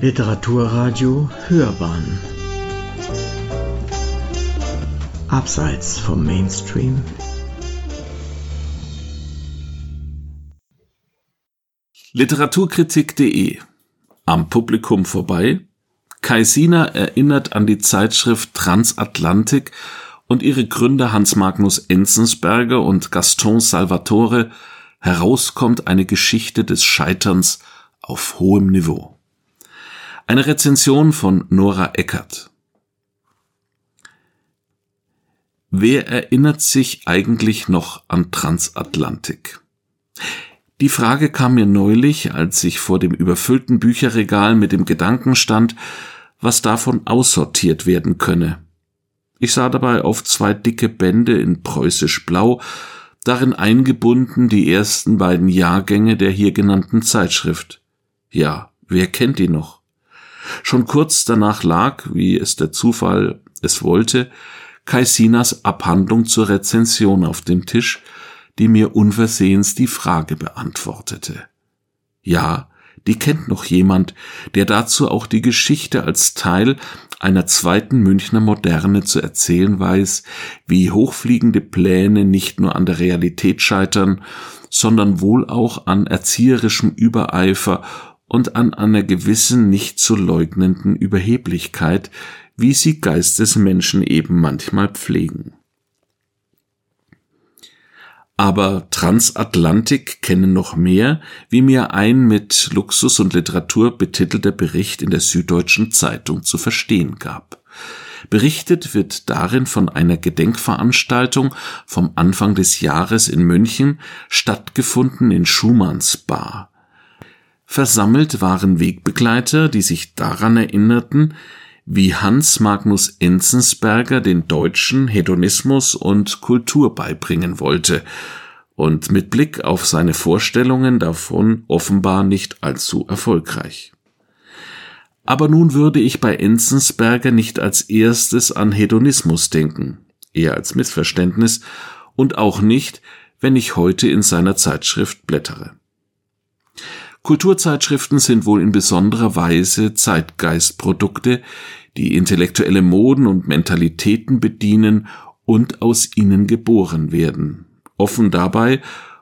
Literaturradio Hörbahn. Abseits vom Mainstream. Literaturkritik.de Am Publikum vorbei. Kaisina erinnert an die Zeitschrift Transatlantik und ihre Gründer Hans Magnus Enzensberger und Gaston Salvatore. Herauskommt eine Geschichte des Scheiterns auf hohem Niveau. Eine Rezension von Nora Eckert. Wer erinnert sich eigentlich noch an Transatlantik? Die Frage kam mir neulich, als ich vor dem überfüllten Bücherregal mit dem Gedanken stand, was davon aussortiert werden könne. Ich sah dabei auf zwei dicke Bände in preußisch Blau, darin eingebunden die ersten beiden Jahrgänge der hier genannten Zeitschrift. Ja, wer kennt die noch? Schon kurz danach lag, wie es der Zufall es wollte, Kaisinas Abhandlung zur Rezension auf dem Tisch, die mir unversehens die Frage beantwortete. Ja, die kennt noch jemand, der dazu auch die Geschichte als Teil einer zweiten Münchner Moderne zu erzählen weiß, wie hochfliegende Pläne nicht nur an der Realität scheitern, sondern wohl auch an erzieherischem Übereifer und an einer gewissen nicht zu leugnenden Überheblichkeit, wie sie Geistesmenschen eben manchmal pflegen. Aber Transatlantik kennen noch mehr, wie mir ein mit Luxus und Literatur betitelter Bericht in der Süddeutschen Zeitung zu verstehen gab. Berichtet wird darin von einer Gedenkveranstaltung vom Anfang des Jahres in München, stattgefunden in Schumanns Bar. Versammelt waren Wegbegleiter, die sich daran erinnerten, wie Hans Magnus Enzensberger den Deutschen Hedonismus und Kultur beibringen wollte und mit Blick auf seine Vorstellungen davon offenbar nicht allzu erfolgreich. Aber nun würde ich bei Enzensberger nicht als erstes an Hedonismus denken, eher als Missverständnis und auch nicht, wenn ich heute in seiner Zeitschrift blättere. Kulturzeitschriften sind wohl in besonderer Weise Zeitgeistprodukte, die intellektuelle Moden und Mentalitäten bedienen und aus ihnen geboren werden, offen dabei,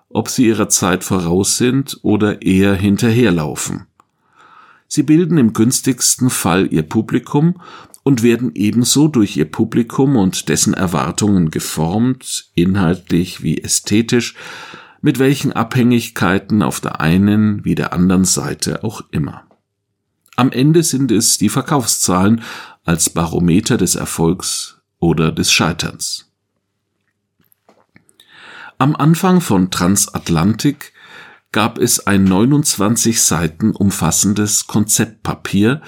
ob sie ihrer Zeit voraus sind oder eher hinterherlaufen. Sie bilden im günstigsten Fall ihr Publikum und werden ebenso durch ihr Publikum und dessen Erwartungen geformt, inhaltlich wie ästhetisch, mit welchen Abhängigkeiten auf der einen wie der anderen Seite auch immer. Am Ende sind es die Verkaufszahlen als Barometer des Erfolgs oder des Scheiterns. Am Anfang von Transatlantik gab es ein 29 Seiten umfassendes Konzeptpapier,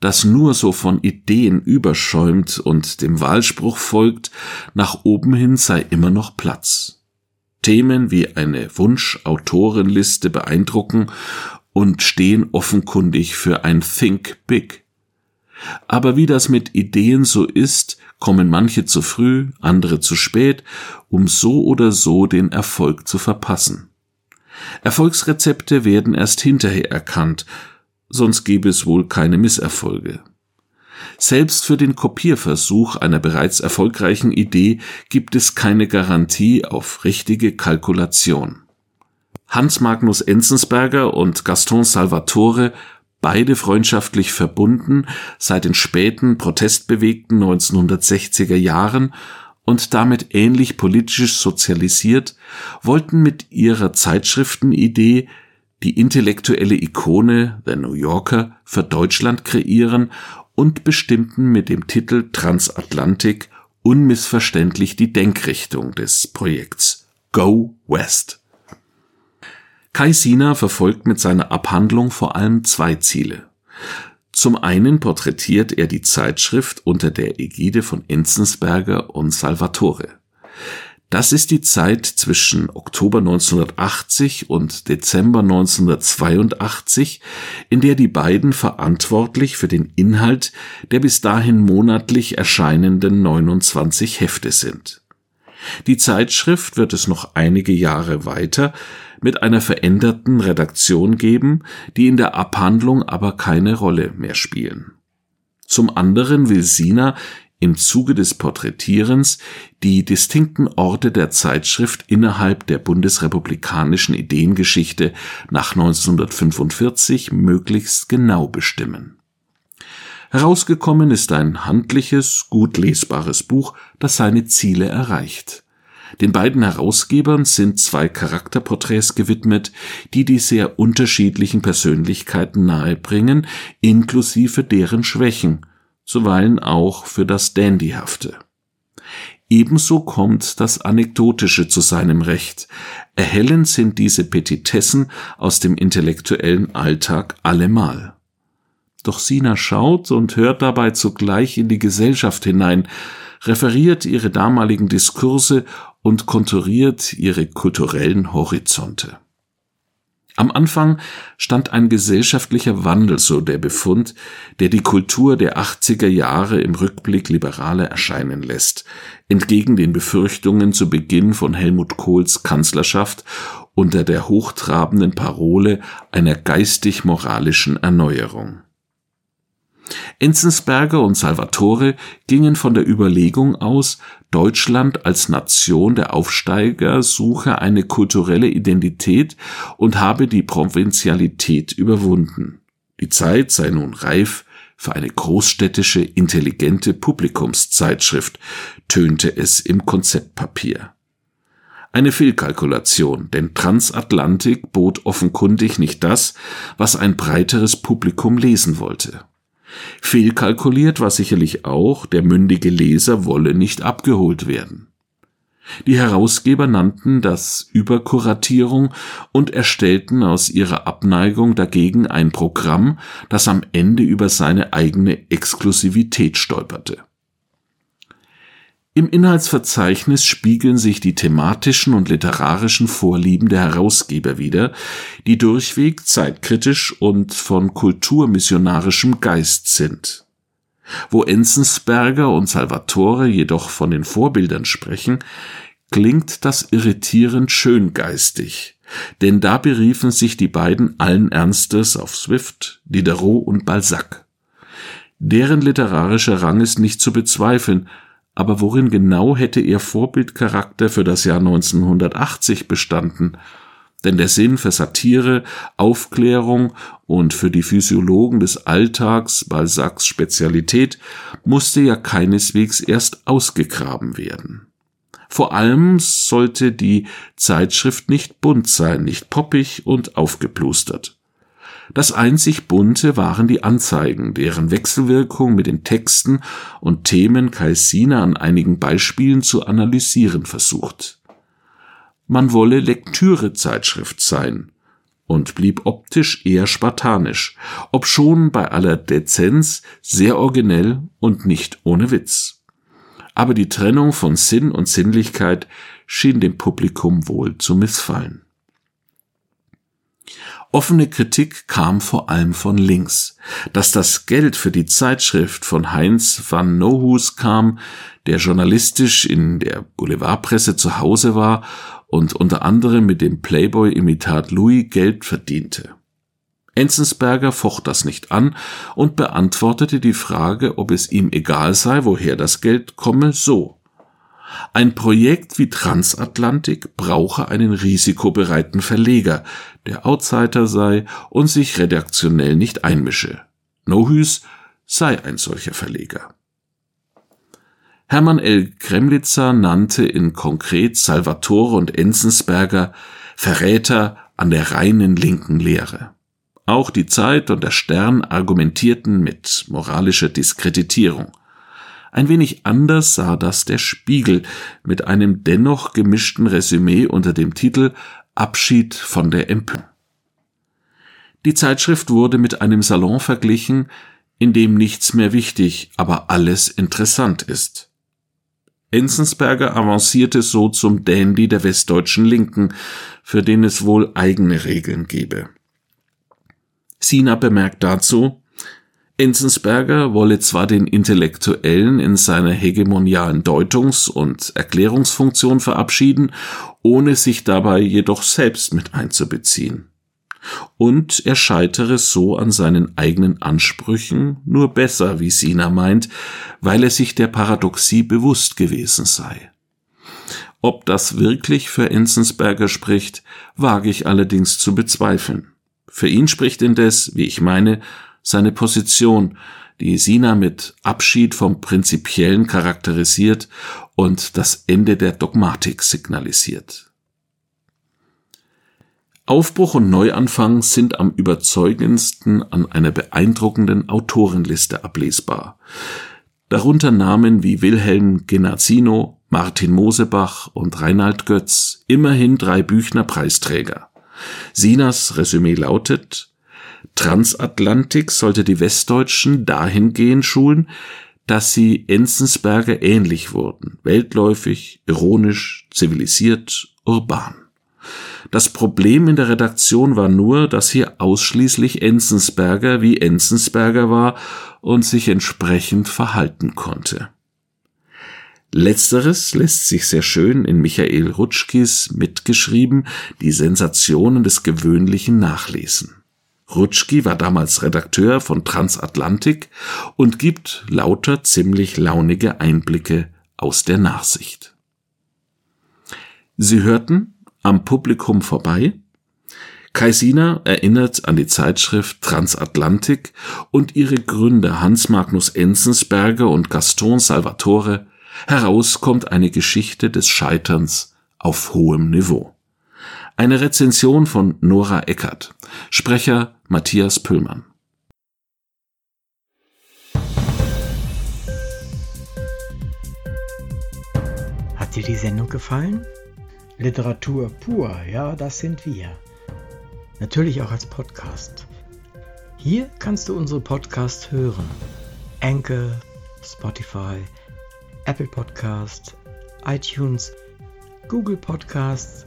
das nur so von Ideen überschäumt und dem Wahlspruch folgt, nach oben hin sei immer noch Platz. Themen wie eine Wunschautorenliste beeindrucken und stehen offenkundig für ein Think Big. Aber wie das mit Ideen so ist, kommen manche zu früh, andere zu spät, um so oder so den Erfolg zu verpassen. Erfolgsrezepte werden erst hinterher erkannt, sonst gäbe es wohl keine Misserfolge. Selbst für den Kopierversuch einer bereits erfolgreichen Idee gibt es keine Garantie auf richtige Kalkulation. Hans Magnus Enzensberger und Gaston Salvatore, beide freundschaftlich verbunden seit den späten protestbewegten 1960er Jahren und damit ähnlich politisch sozialisiert, wollten mit ihrer Zeitschriftenidee die intellektuelle Ikone The New Yorker für Deutschland kreieren und bestimmten mit dem Titel Transatlantik unmissverständlich die Denkrichtung des Projekts Go West. Kai Sina verfolgt mit seiner Abhandlung vor allem zwei Ziele. Zum einen porträtiert er die Zeitschrift unter der Ägide von Enzensberger und Salvatore. Das ist die Zeit zwischen Oktober 1980 und Dezember 1982, in der die beiden verantwortlich für den Inhalt der bis dahin monatlich erscheinenden 29 Hefte sind. Die Zeitschrift wird es noch einige Jahre weiter mit einer veränderten Redaktion geben, die in der Abhandlung aber keine Rolle mehr spielen. Zum anderen will Sina im Zuge des Porträtierens die distinkten Orte der Zeitschrift innerhalb der bundesrepublikanischen Ideengeschichte nach 1945 möglichst genau bestimmen. Herausgekommen ist ein handliches, gut lesbares Buch, das seine Ziele erreicht. Den beiden Herausgebern sind zwei Charakterporträts gewidmet, die die sehr unterschiedlichen Persönlichkeiten nahebringen, inklusive deren Schwächen, zuweilen auch für das Dandyhafte. Ebenso kommt das Anekdotische zu seinem Recht. Erhellend sind diese Petitessen aus dem intellektuellen Alltag allemal. Doch Sina schaut und hört dabei zugleich in die Gesellschaft hinein, referiert ihre damaligen Diskurse und konturiert ihre kulturellen Horizonte. Am Anfang stand ein gesellschaftlicher Wandel, so der Befund, der die Kultur der 80er Jahre im Rückblick liberaler erscheinen lässt, entgegen den Befürchtungen zu Beginn von Helmut Kohls Kanzlerschaft unter der hochtrabenden Parole einer geistig-moralischen Erneuerung. Enzensberger und Salvatore gingen von der Überlegung aus, Deutschland als Nation der Aufsteiger suche eine kulturelle Identität und habe die Provinzialität überwunden. Die Zeit sei nun reif für eine großstädtische, intelligente Publikumszeitschrift, tönte es im Konzeptpapier. Eine Fehlkalkulation, denn Transatlantik bot offenkundig nicht das, was ein breiteres Publikum lesen wollte. Fehlkalkuliert war sicherlich auch, der mündige Leser wolle nicht abgeholt werden. Die Herausgeber nannten das Überkuratierung und erstellten aus ihrer Abneigung dagegen ein Programm, das am Ende über seine eigene Exklusivität stolperte. Im Inhaltsverzeichnis spiegeln sich die thematischen und literarischen Vorlieben der Herausgeber wider, die durchweg zeitkritisch und von kulturmissionarischem Geist sind. Wo Enzensberger und Salvatore jedoch von den Vorbildern sprechen, klingt das irritierend schöngeistig, denn da beriefen sich die beiden allen Ernstes auf Swift, Diderot und Balzac. Deren literarischer Rang ist nicht zu bezweifeln, aber worin genau hätte ihr Vorbildcharakter für das Jahr 1980 bestanden? Denn der Sinn für Satire, Aufklärung und für die Physiologen des Alltags, Balzacs Spezialität, musste ja keineswegs erst ausgegraben werden. Vor allem sollte die Zeitschrift nicht bunt sein, nicht poppig und aufgeplustert. Das einzig Bunte waren die Anzeigen, deren Wechselwirkung mit den Texten und Themen Kaisina an einigen Beispielen zu analysieren versucht. Man wolle Lektürezeitschrift sein und blieb optisch eher spartanisch, obschon bei aller Dezenz sehr originell und nicht ohne Witz. Aber die Trennung von Sinn und Sinnlichkeit schien dem Publikum wohl zu missfallen. Offene Kritik kam vor allem von links. Dass das Geld für die Zeitschrift von Heinz van Nohus kam, der journalistisch in der Boulevardpresse zu Hause war und unter anderem mit dem Playboy-Imitat Louis Geld verdiente. Enzensberger focht das nicht an und beantwortete die Frage, ob es ihm egal sei, woher das Geld komme, so. Ein Projekt wie Transatlantik brauche einen risikobereiten Verleger, der Outsider sei und sich redaktionell nicht einmische. Nohüs sei ein solcher Verleger. Hermann L. Kremlitzer nannte in konkret Salvatore und Enzensberger Verräter an der reinen linken Lehre. Auch die Zeit und der Stern argumentierten mit moralischer Diskreditierung. Ein wenig anders sah das der Spiegel mit einem dennoch gemischten Resümee unter dem Titel Abschied von der Empörung. Die Zeitschrift wurde mit einem Salon verglichen, in dem nichts mehr wichtig, aber alles interessant ist. Enzensberger avancierte so zum Dandy der westdeutschen Linken, für den es wohl eigene Regeln gebe. Sina bemerkt dazu, Enzensberger wolle zwar den Intellektuellen in seiner hegemonialen Deutungs- und Erklärungsfunktion verabschieden, ohne sich dabei jedoch selbst mit einzubeziehen. Und er scheitere so an seinen eigenen Ansprüchen nur besser, wie Sina meint, weil er sich der Paradoxie bewusst gewesen sei. Ob das wirklich für Enzensberger spricht, wage ich allerdings zu bezweifeln. Für ihn spricht indes, wie ich meine, seine Position, die Sina mit Abschied vom Prinzipiellen charakterisiert und das Ende der Dogmatik signalisiert. Aufbruch und Neuanfang sind am überzeugendsten an einer beeindruckenden Autorenliste ablesbar. Darunter Namen wie Wilhelm Genazzino, Martin Mosebach und Reinhard Götz, immerhin drei Büchner Preisträger. Sinas Resümee lautet, Transatlantik sollte die Westdeutschen dahingehend schulen, dass sie Enzensberger ähnlich wurden, weltläufig, ironisch, zivilisiert, urban. Das Problem in der Redaktion war nur, dass hier ausschließlich Enzensberger wie Enzensberger war und sich entsprechend verhalten konnte. Letzteres lässt sich sehr schön in Michael Rutschkis mitgeschrieben Die Sensationen des Gewöhnlichen nachlesen. Rutschki war damals Redakteur von Transatlantik und gibt lauter ziemlich launige Einblicke aus der Nachsicht. Sie hörten am Publikum vorbei. Kaisina erinnert an die Zeitschrift Transatlantik und ihre Gründer Hans Magnus Enzensberger und Gaston Salvatore. Heraus kommt eine Geschichte des Scheiterns auf hohem Niveau. Eine Rezension von Nora Eckert. Sprecher Matthias Püllmann. Hat dir die Sendung gefallen? Literatur pur, ja, das sind wir. Natürlich auch als Podcast. Hier kannst du unsere Podcasts hören. Anchor, Spotify, Apple Podcast, iTunes, Google Podcasts,